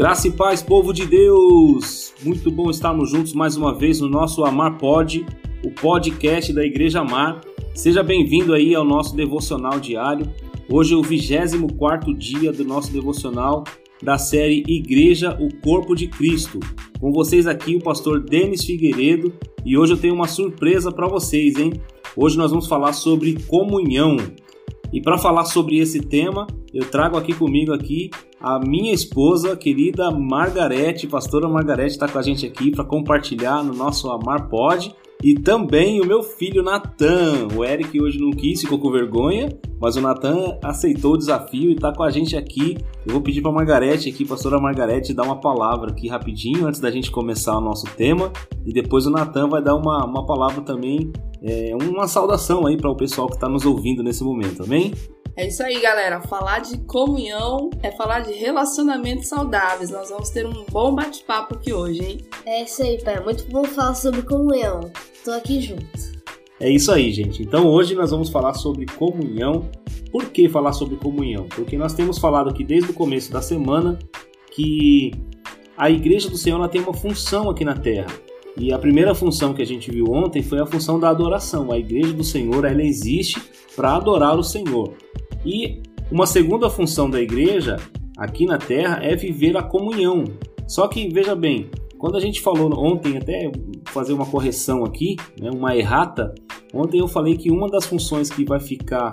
Graça e paz, povo de Deus! Muito bom estarmos juntos mais uma vez no nosso Amar Pod, o podcast da Igreja Amar. Seja bem-vindo aí ao nosso devocional diário. Hoje é o 24 dia do nosso devocional da série Igreja, o Corpo de Cristo. Com vocês aqui o pastor Denis Figueiredo e hoje eu tenho uma surpresa para vocês, hein? Hoje nós vamos falar sobre comunhão. E para falar sobre esse tema, eu trago aqui comigo aqui a minha esposa, querida Margarete, pastora Margarete, está com a gente aqui para compartilhar no nosso Amar Pod. E também o meu filho Natan. O Eric hoje não quis, ficou com vergonha, mas o Natan aceitou o desafio e está com a gente aqui. Eu vou pedir para Margarete aqui, pastora Margarete, dar uma palavra aqui rapidinho antes da gente começar o nosso tema. E depois o Natan vai dar uma, uma palavra também, é, uma saudação aí para o pessoal que está nos ouvindo nesse momento, amém? É isso aí, galera. Falar de comunhão é falar de relacionamentos saudáveis. Nós vamos ter um bom bate-papo aqui hoje, hein? É isso aí, pai. Muito bom falar sobre comunhão. Tô aqui junto. É isso aí, gente. Então hoje nós vamos falar sobre comunhão. Por que falar sobre comunhão? Porque nós temos falado aqui desde o começo da semana que a igreja do Senhor ela tem uma função aqui na terra. E a primeira função que a gente viu ontem foi a função da adoração. A igreja do Senhor ela existe para adorar o Senhor. E uma segunda função da igreja aqui na terra é viver a comunhão. Só que veja bem, quando a gente falou ontem, até fazer uma correção aqui, né, uma errata, ontem eu falei que uma das funções que vai ficar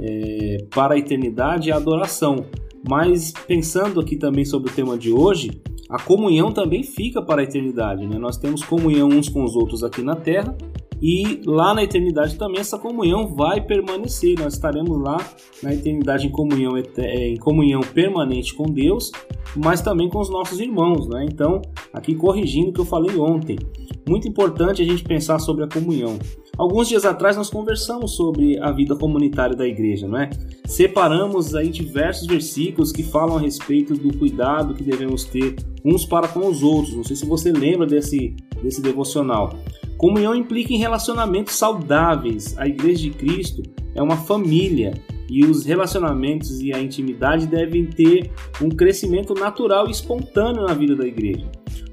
é, para a eternidade é a adoração. Mas pensando aqui também sobre o tema de hoje, a comunhão também fica para a eternidade. Né? Nós temos comunhão uns com os outros aqui na terra e lá na eternidade também essa comunhão vai permanecer. Nós estaremos lá na eternidade em comunhão, é, em comunhão permanente com Deus, mas também com os nossos irmãos. Né? Então, aqui corrigindo o que eu falei ontem, muito importante a gente pensar sobre a comunhão. Alguns dias atrás nós conversamos sobre a vida comunitária da igreja, não é? Separamos aí diversos versículos que falam a respeito do cuidado que devemos ter uns para com os outros. Não sei se você lembra desse, desse devocional. Comunhão implica em relacionamentos saudáveis. A Igreja de Cristo é uma família e os relacionamentos e a intimidade devem ter um crescimento natural e espontâneo na vida da igreja.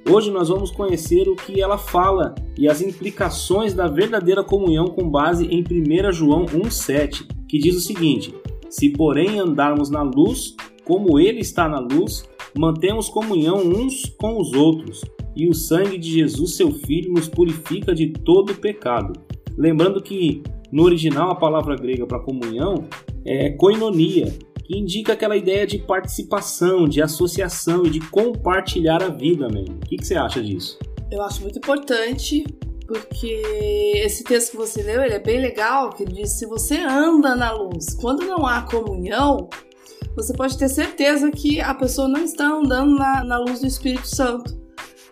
Hoje nós vamos conhecer o que ela fala e as implicações da verdadeira comunhão com base em 1 João 1,7, que diz o seguinte: Se porém andarmos na luz, como Ele está na luz, mantemos comunhão uns com os outros, e o sangue de Jesus, seu Filho, nos purifica de todo pecado. Lembrando que no original a palavra grega para comunhão é koinonia, que indica aquela ideia de participação, de associação e de compartilhar a vida, mesmo. O que, que você acha disso? Eu acho muito importante porque esse texto que você leu ele é bem legal, que diz se você anda na luz, quando não há comunhão, você pode ter certeza que a pessoa não está andando na, na luz do Espírito Santo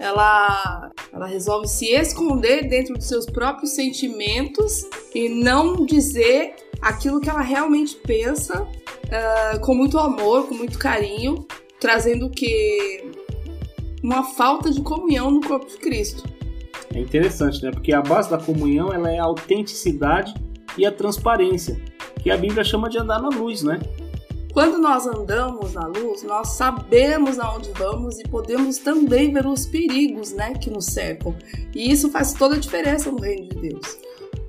ela, ela resolve se esconder dentro dos seus próprios sentimentos e não dizer aquilo que ela realmente pensa uh, com muito amor, com muito carinho, trazendo que? Uma falta de comunhão no corpo de Cristo. É interessante, né? Porque a base da comunhão ela é a autenticidade e a transparência, que a Bíblia chama de andar na luz, né? Quando nós andamos na luz, nós sabemos aonde vamos e podemos também ver os perigos né, que nos cercam. E isso faz toda a diferença no reino de Deus.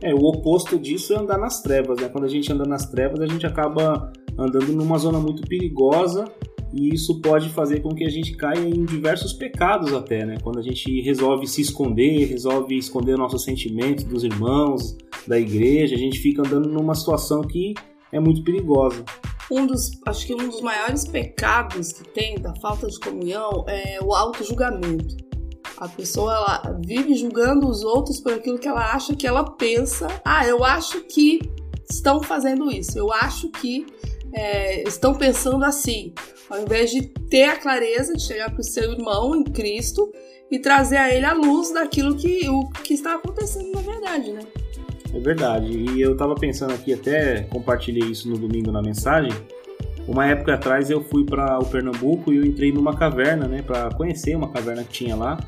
É, o oposto disso é andar nas trevas, né? Quando a gente anda nas trevas, a gente acaba andando numa zona muito perigosa e isso pode fazer com que a gente caia em diversos pecados até, né? Quando a gente resolve se esconder, resolve esconder nossos sentimentos dos irmãos, da igreja, a gente fica andando numa situação que é muito perigosa um dos, acho que um dos maiores pecados que tem da falta de comunhão é o auto-julgamento. A pessoa ela vive julgando os outros por aquilo que ela acha que ela pensa. Ah, eu acho que estão fazendo isso. Eu acho que é, estão pensando assim. Ao invés de ter a clareza de chegar para o seu irmão em Cristo e trazer a ele a luz daquilo que, o, que está acontecendo na verdade, né? É verdade. E eu tava pensando aqui, até compartilhei isso no domingo na mensagem. Uma época atrás eu fui para o Pernambuco e eu entrei numa caverna, né, para conhecer uma caverna que tinha lá.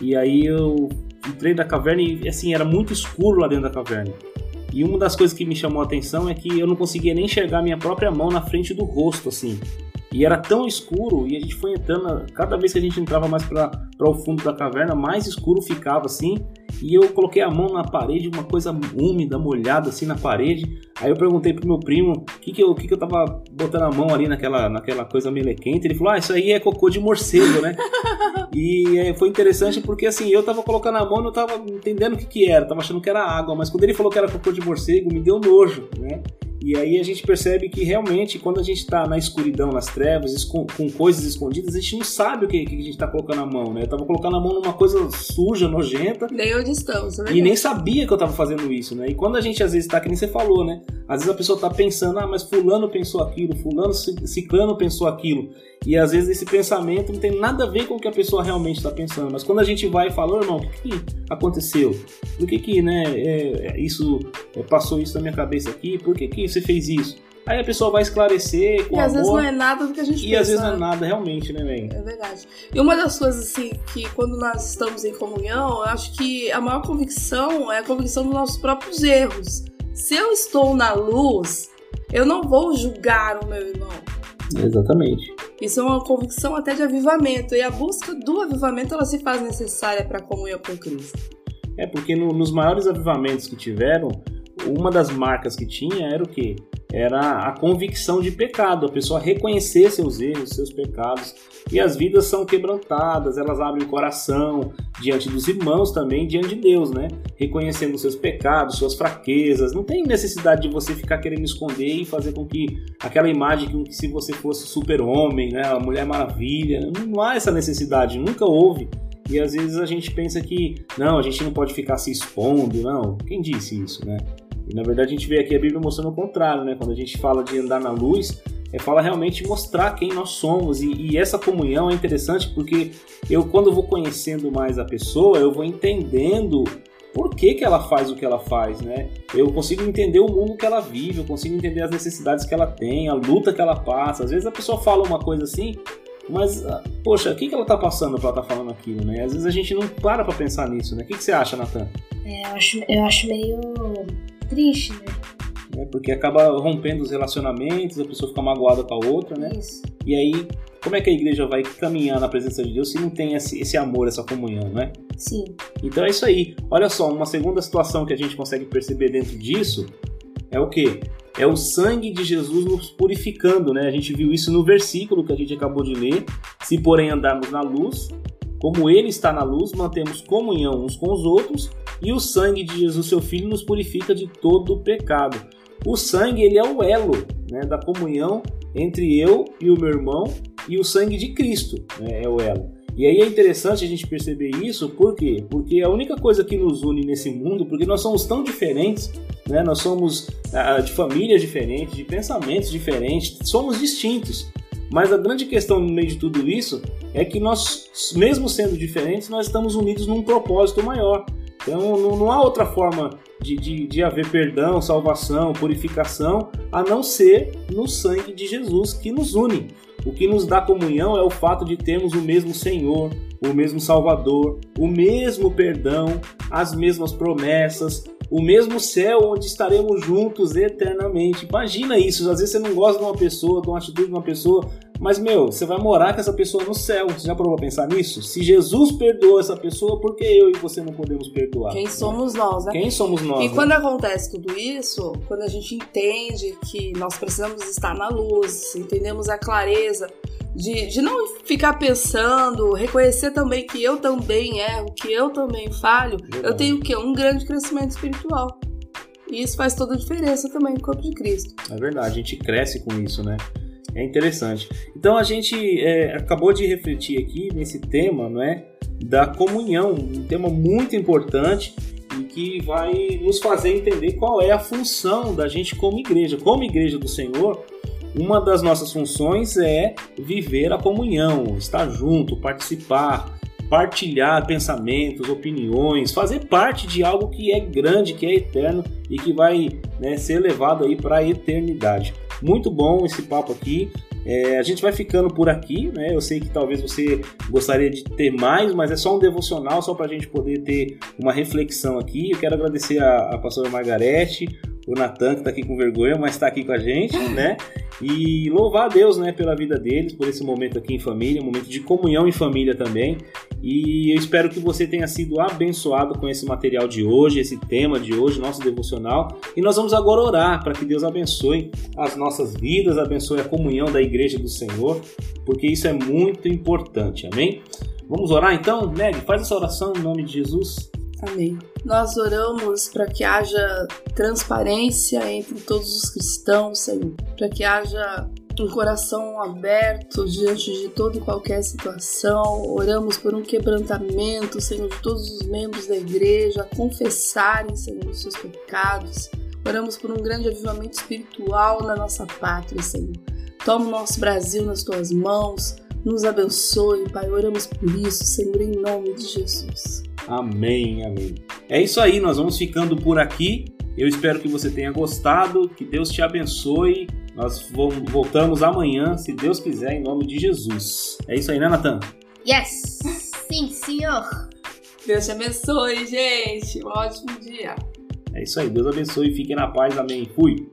E aí eu entrei da caverna e assim era muito escuro lá dentro da caverna. E uma das coisas que me chamou a atenção é que eu não conseguia nem enxergar minha própria mão na frente do rosto, assim. E era tão escuro e a gente foi entrando, cada vez que a gente entrava mais para o fundo da caverna, mais escuro ficava assim. E eu coloquei a mão na parede, uma coisa úmida, molhada assim na parede. Aí eu perguntei pro meu primo o que, que, eu, que, que eu tava botando a mão ali naquela, naquela coisa melequente. Ele falou: Ah, isso aí é cocô de morcego, né? e foi interessante porque assim, eu tava colocando a mão e não tava entendendo o que, que era, tava achando que era água, mas quando ele falou que era cocô de morcego, me deu nojo, né? E aí a gente percebe que realmente quando a gente está na escuridão, nas trevas, com, com, coisas escondidas, a gente não sabe o que, que a gente está colocando a mão, né? Eu tava colocando a mão numa coisa suja, nojenta. Nem onde estamos, é E nem sabia que eu tava fazendo isso, né? E quando a gente às vezes tá, que nem você falou, né? Às vezes a pessoa tá pensando, ah, mas fulano pensou aquilo, fulano, ciclano pensou aquilo. E às vezes esse pensamento não tem nada a ver com o que a pessoa realmente está pensando. Mas quando a gente vai e fala, irmão, o que, que aconteceu? Por que que, né, é, é isso, é, passou isso na minha cabeça aqui? Por que que você fez isso? Aí a pessoa vai esclarecer com E às vezes não é nada do que a gente e pensa. E às vezes não é nada realmente, né, velho? É verdade. E uma das coisas, assim, que quando nós estamos em comunhão, eu acho que a maior convicção é a convicção dos nossos próprios erros. Se eu estou na luz, eu não vou julgar o meu irmão. Exatamente. Isso é uma convicção até de avivamento. E a busca do avivamento ela se faz necessária para a comunhão com Cristo. É, porque no, nos maiores avivamentos que tiveram, uma das marcas que tinha era o quê? Era a convicção de pecado, a pessoa reconhecer seus erros, seus pecados. E as vidas são quebrantadas, elas abrem o coração diante dos irmãos também, diante de Deus, né? Reconhecendo seus pecados, suas fraquezas. Não tem necessidade de você ficar querendo esconder e fazer com que aquela imagem que se você fosse super-homem, né? A Mulher Maravilha. Não há essa necessidade, nunca houve. E às vezes a gente pensa que, não, a gente não pode ficar se expondo, não. Quem disse isso, né? E na verdade a gente vê aqui a Bíblia mostrando o contrário, né? Quando a gente fala de andar na luz, é fala realmente mostrar quem nós somos. E, e, essa comunhão é interessante porque eu, quando vou conhecendo mais a pessoa, eu vou entendendo por que, que ela faz o que ela faz, né? Eu consigo entender o mundo que ela vive, eu consigo entender as necessidades que ela tem, a luta que ela passa. Às vezes a pessoa fala uma coisa assim, mas, ah, poxa, o que, que ela tá passando pra ela tá falando aquilo, né? Às vezes a gente não para pra pensar nisso, né? O que, que você acha, Natan? É, eu acho, eu acho meio triste, né? É, porque acaba rompendo os relacionamentos, a pessoa fica magoada com a outra, né? Isso. E aí, como é que a igreja vai caminhar na presença de Deus se não tem esse, esse amor, essa comunhão, né? Sim. Então é isso aí. Olha só, uma segunda situação que a gente consegue perceber dentro disso é o que? É o sangue de Jesus nos purificando, né? A gente viu isso no versículo que a gente acabou de ler. Se porém andarmos na luz, como ele está na luz, mantemos comunhão uns com os outros, e o sangue de Jesus, seu filho, nos purifica de todo o pecado. O sangue, ele é o elo né, da comunhão entre eu e o meu irmão, e o sangue de Cristo né, é o elo. E aí é interessante a gente perceber isso, por quê? Porque a única coisa que nos une nesse mundo, porque nós somos tão diferentes, né? nós somos ah, de famílias diferentes, de pensamentos diferentes, somos distintos. Mas a grande questão no meio de tudo isso é que nós, mesmo sendo diferentes, nós estamos unidos num propósito maior. Então não, não há outra forma de, de, de, haver perdão, salvação, purificação, a não ser no sangue de Jesus que nos une. O que nos dá comunhão é o fato de termos o mesmo Senhor, o mesmo Salvador, o mesmo perdão, as mesmas promessas, o mesmo céu onde estaremos juntos eternamente. Imagina isso, às vezes você não gosta de uma pessoa, de uma atitude de uma pessoa, mas meu, você vai morar com essa pessoa no céu. Você já provou a pensar nisso? Se Jesus perdoou essa pessoa, por que eu e você não podemos perdoar? Quem somos nós, né? Quem somos nós? E né? quando acontece tudo isso, quando a gente entende que nós precisamos estar na luz, entendemos a clareza de, de não ficar pensando, reconhecer também que eu também erro, que eu também falho, eu tenho o quê? Um grande crescimento espiritual. E isso faz toda a diferença também no corpo de Cristo. É verdade, a gente cresce com isso, né? É interessante. Então a gente é, acabou de refletir aqui nesse tema, não é? Da comunhão, um tema muito importante e que vai nos fazer entender qual é a função da gente como igreja. Como igreja do Senhor, uma das nossas funções é viver a comunhão, estar junto, participar, partilhar pensamentos, opiniões, fazer parte de algo que é grande, que é eterno e que vai né, ser levado aí para a eternidade. Muito bom esse papo aqui. É, a gente vai ficando por aqui, né? Eu sei que talvez você gostaria de ter mais, mas é só um devocional, só para a gente poder ter uma reflexão aqui. Eu quero agradecer a, a pastora Margarete, o Natan, que está aqui com vergonha, mas está aqui com a gente, né? E louvar a Deus, né, pela vida deles, por esse momento aqui em família, um momento de comunhão em família também. E eu espero que você tenha sido abençoado com esse material de hoje, esse tema de hoje, nosso devocional. E nós vamos agora orar para que Deus abençoe as nossas vidas, abençoe a comunhão da igreja do Senhor, porque isso é muito importante, amém? Vamos orar então? Meg, faz essa oração em nome de Jesus. Amém. Nós oramos para que haja transparência entre todos os cristãos, Senhor, para que haja um coração aberto diante de toda e qualquer situação. Oramos por um quebrantamento, Senhor, de todos os membros da igreja, a confessarem, Senhor, os seus pecados. Oramos por um grande avivamento espiritual na nossa pátria, Senhor. Toma o nosso Brasil nas tuas mãos, nos abençoe, Pai. Oramos por isso, Senhor, em nome de Jesus. Amém, amém. É isso aí, nós vamos ficando por aqui. Eu espero que você tenha gostado, que Deus te abençoe. Nós voltamos amanhã, se Deus quiser, em nome de Jesus. É isso aí, né, Natan? Yes! Sim, senhor! Deus te abençoe, gente. Um ótimo dia. É isso aí, Deus abençoe. Fiquem na paz. Amém. Fui.